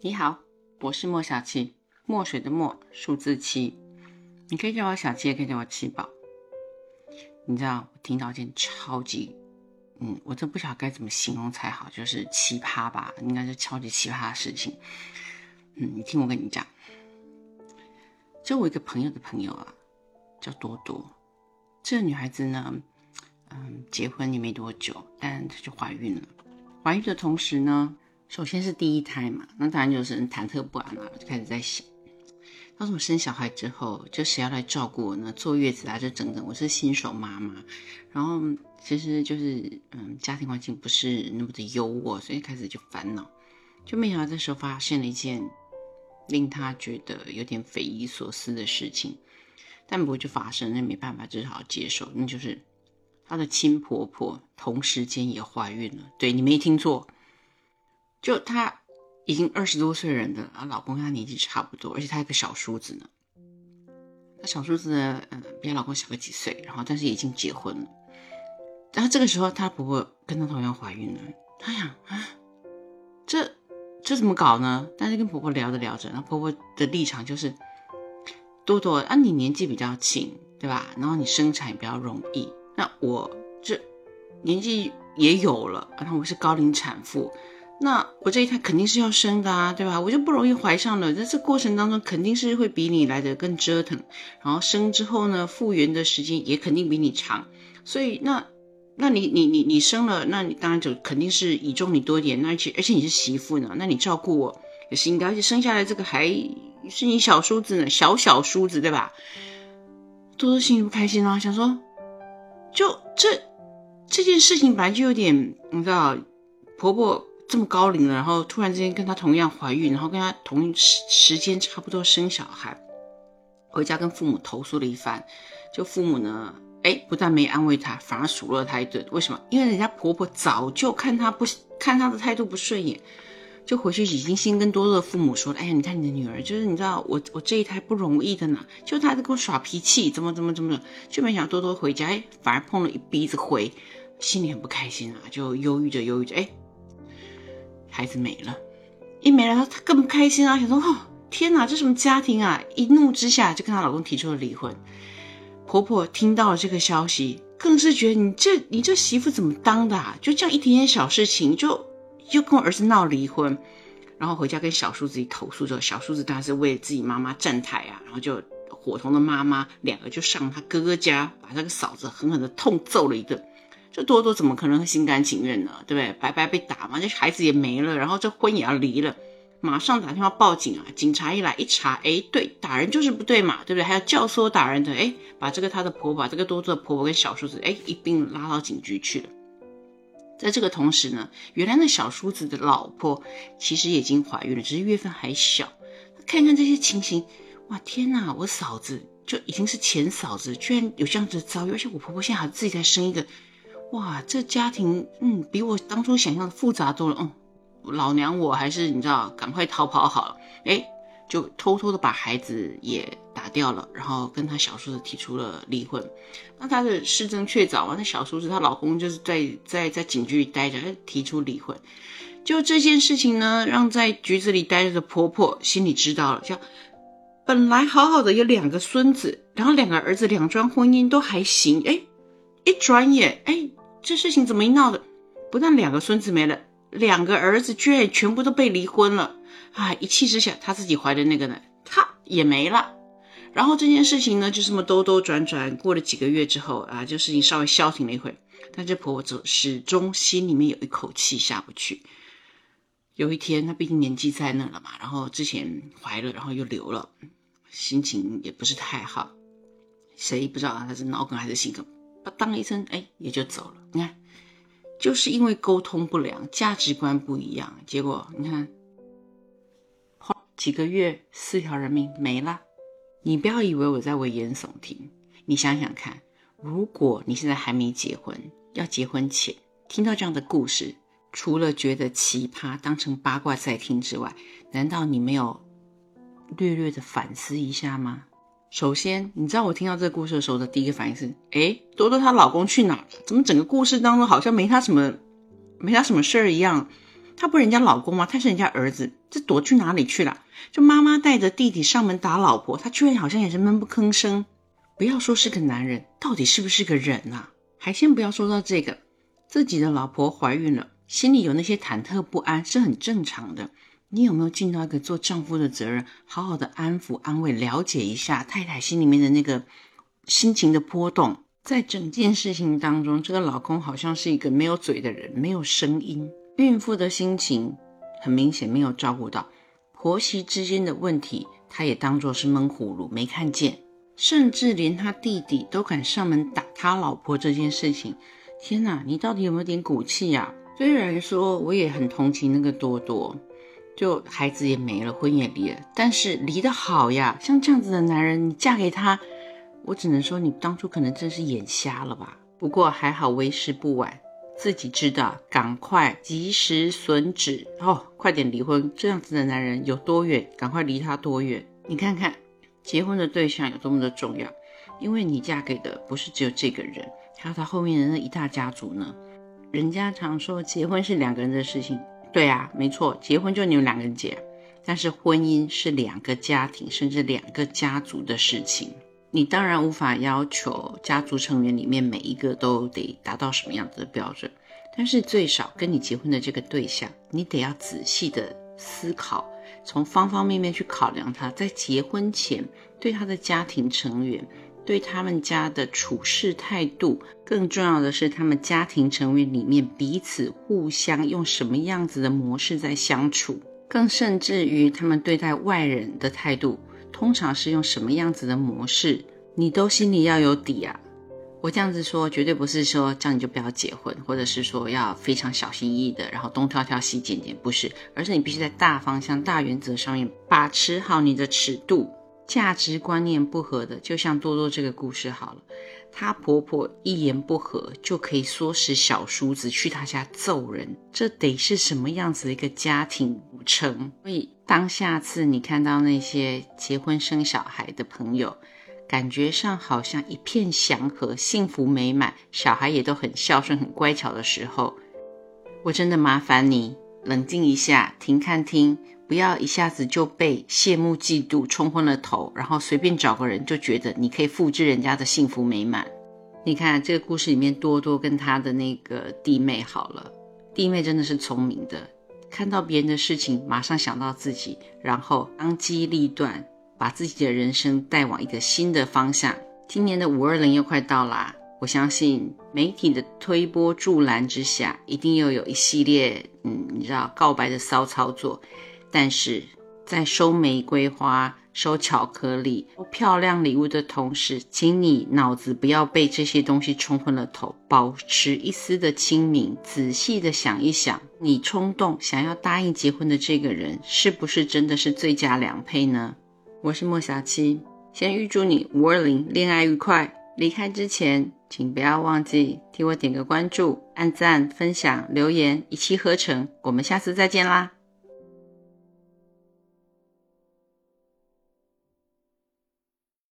你好，我是莫小七，墨水的墨，数字七。你可以叫我小七，也可以叫我七宝。你知道我听到一件超级，嗯，我真不晓得该怎么形容才好，就是奇葩吧，应该是超级奇葩的事情。嗯，你听我跟你讲，就我一个朋友的朋友啊，叫多多。这个女孩子呢，嗯，结婚也没多久，但她就怀孕了。怀孕的同时呢。首先是第一胎嘛，那当然就是忐忑不安啊，就开始在想，到时候生小孩之后，就谁要来照顾我呢？坐月子啊，这整整，我是新手妈妈，然后其实就是，嗯，家庭环境不是那么的优渥，所以开始就烦恼，就没想到这时候发现了一件令他觉得有点匪夷所思的事情，但不过就发生，那没办法，只好接受，那就是他的亲婆婆同时间也怀孕了，对你没听错。就她已经二十多岁人的，啊，老公跟她年纪差不多，而且她有个小叔子呢。她小叔子呢，嗯，比她老公小个几岁，然后但是已经结婚了。然后这个时候，她婆婆跟她同样怀孕了。她想啊，这这怎么搞呢？但是跟婆婆聊着聊着，那婆婆的立场就是：多多啊，你年纪比较轻，对吧？然后你生产也比较容易。那我这年纪也有了，然后我是高龄产妇。那我这一胎肯定是要生的啊，对吧？我就不容易怀上了，在这过程当中肯定是会比你来的更折腾，然后生之后呢，复原的时间也肯定比你长，所以那，那你你你你生了，那你当然就肯定是倚重你多一点，那而且而且你是媳妇呢，那你照顾我也是应该，而且生下来这个还是你小叔子呢，小小叔子对吧？多多心里不开心啊，想说，就这这件事情本来就有点，你知道，婆婆。这么高龄了，然后突然之间跟她同样怀孕，然后跟她同时时间差不多生小孩，回家跟父母投诉了一番，就父母呢，哎，不但没安慰她，反而数落她一顿。为什么？因为人家婆婆早就看她不看她的态度不顺眼，就回去已经先跟多多的父母说了，哎呀，你看你的女儿，就是你知道我我这一胎不容易的呢，就她在跟我耍脾气，怎么怎么怎么，就没想到多多回家，哎，反而碰了一鼻子灰，心里很不开心啊，就忧郁着忧郁着，哎。孩子没了，一没了，她更不开心啊！想说，哦，天哪，这什么家庭啊！一怒之下就跟她老公提出了离婚。婆婆听到了这个消息，更是觉得你这你这媳妇怎么当的啊？就这样一点点小事情，就就跟我儿子闹离婚，然后回家跟小叔子一投诉之后，小叔子当然是为自己妈妈站台啊，然后就伙同的妈妈两个就上他哥哥家，把那个嫂子狠狠的痛揍了一顿。这多多怎么可能心甘情愿呢？对不对？白白被打嘛，这孩子也没了，然后这婚也要离了，马上打电话报警啊！警察一来一查，哎，对，打人就是不对嘛，对不对？还要教唆打人的，哎，把这个他的婆婆，这个多多的婆婆跟小叔子，哎，一并拉到警局去了。在这个同时呢，原来那小叔子的老婆其实已经怀孕了，只是月份还小。看看这些情形，哇，天哪！我嫂子就已经是前嫂子，居然有这样子的遭遇，而且我婆婆现在还自己在生一个。哇，这家庭嗯，比我当初想象的复杂多了。嗯，老娘我还是你知道，赶快逃跑好了。哎，就偷偷的把孩子也打掉了，然后跟他小叔子提出了离婚。那他的事证确凿啊，那小叔子她老公就是在在在警局里待着，提出离婚。就这件事情呢，让在局子里待着的婆婆心里知道了，叫本来好好的有两个孙子，然后两个儿子两桩婚姻都还行，哎，一转眼哎。这事情怎么一闹的？不但两个孙子没了，两个儿子居然全部都被离婚了！啊，一气之下，她自己怀的那个呢，他也没了。然后这件事情呢，就这么兜兜转转，过了几个月之后啊，就事情稍微消停了一会。但这婆婆始始终心里面有一口气下不去。有一天，她毕竟年纪在那了嘛，然后之前怀了，然后又流了，心情也不是太好。谁不知道她是脑梗还是心梗？当一声，哎，也就走了。你看，就是因为沟通不良，价值观不一样，结果你看，花几个月，四条人命没了。你不要以为我在危言耸听，你想想看，如果你现在还没结婚，要结婚前听到这样的故事，除了觉得奇葩，当成八卦在听之外，难道你没有略略的反思一下吗？首先，你知道我听到这个故事的时候的第一个反应是：哎，多多她老公去哪了？怎么整个故事当中好像没她什么，没她什么事儿一样？他不是人家老公吗？他是人家儿子，这躲去哪里去了？就妈妈带着弟弟上门打老婆，他居然好像也是闷不吭声。不要说是个男人，到底是不是个人啊？还先不要说到这个，自己的老婆怀孕了，心里有那些忐忑不安是很正常的。你有没有尽到一个做丈夫的责任，好好的安抚、安慰、了解一下太太心里面的那个心情的波动？在整件事情当中，这个老公好像是一个没有嘴的人，没有声音。孕妇的心情很明显没有照顾到，婆媳之间的问题，他也当作是闷葫芦，没看见。甚至连他弟弟都敢上门打他老婆这件事情，天哪，你到底有没有点骨气呀？虽然说我也很同情那个多多。就孩子也没了，婚也离了，但是离得好呀！像这样子的男人，你嫁给他，我只能说你当初可能真是眼瞎了吧。不过还好为时不晚，自己知道，赶快及时损止哦，快点离婚。这样子的男人有多远，赶快离他多远。你看看，结婚的对象有多么的重要，因为你嫁给的不是只有这个人，还有他后面的那一大家族呢。人家常说结婚是两个人的事情。对啊，没错，结婚就你们两个人结，但是婚姻是两个家庭甚至两个家族的事情。你当然无法要求家族成员里面每一个都得达到什么样子的标准，但是最少跟你结婚的这个对象，你得要仔细的思考，从方方面面去考量他在结婚前对他的家庭成员。对他们家的处事态度，更重要的是他们家庭成员里面彼此互相用什么样子的模式在相处，更甚至于他们对待外人的态度，通常是用什么样子的模式，你都心里要有底啊。我这样子说，绝对不是说叫你就不要结婚，或者是说要非常小心翼翼的，然后东挑挑西拣拣，不是，而是你必须在大方向、大原则上面把持好你的尺度。价值观念不合的，就像多多这个故事好了，她婆婆一言不合就可以唆使小叔子去她家揍人，这得是什么样子的一个家庭组成？所以当下次你看到那些结婚生小孩的朋友，感觉上好像一片祥和、幸福美满，小孩也都很孝顺、很乖巧的时候，我真的麻烦你冷静一下，停看听。不要一下子就被羡慕、嫉妒冲昏了头，然后随便找个人就觉得你可以复制人家的幸福美满。你看这个故事里面，多多跟他的那个弟妹好了，弟妹真的是聪明的，看到别人的事情马上想到自己，然后当机立断，把自己的人生带往一个新的方向。今年的五二零又快到啦，我相信媒体的推波助澜之下，一定又有一系列嗯，你知道告白的骚操作。但是在收玫瑰花、收巧克力、收漂亮礼物的同时，请你脑子不要被这些东西冲昏了头，保持一丝的清明，仔细的想一想，你冲动想要答应结婚的这个人，是不是真的是最佳良配呢？我是莫小七，先预祝你五二零恋爱愉快。离开之前，请不要忘记替我点个关注、按赞、分享、留言，一气呵成。我们下次再见啦！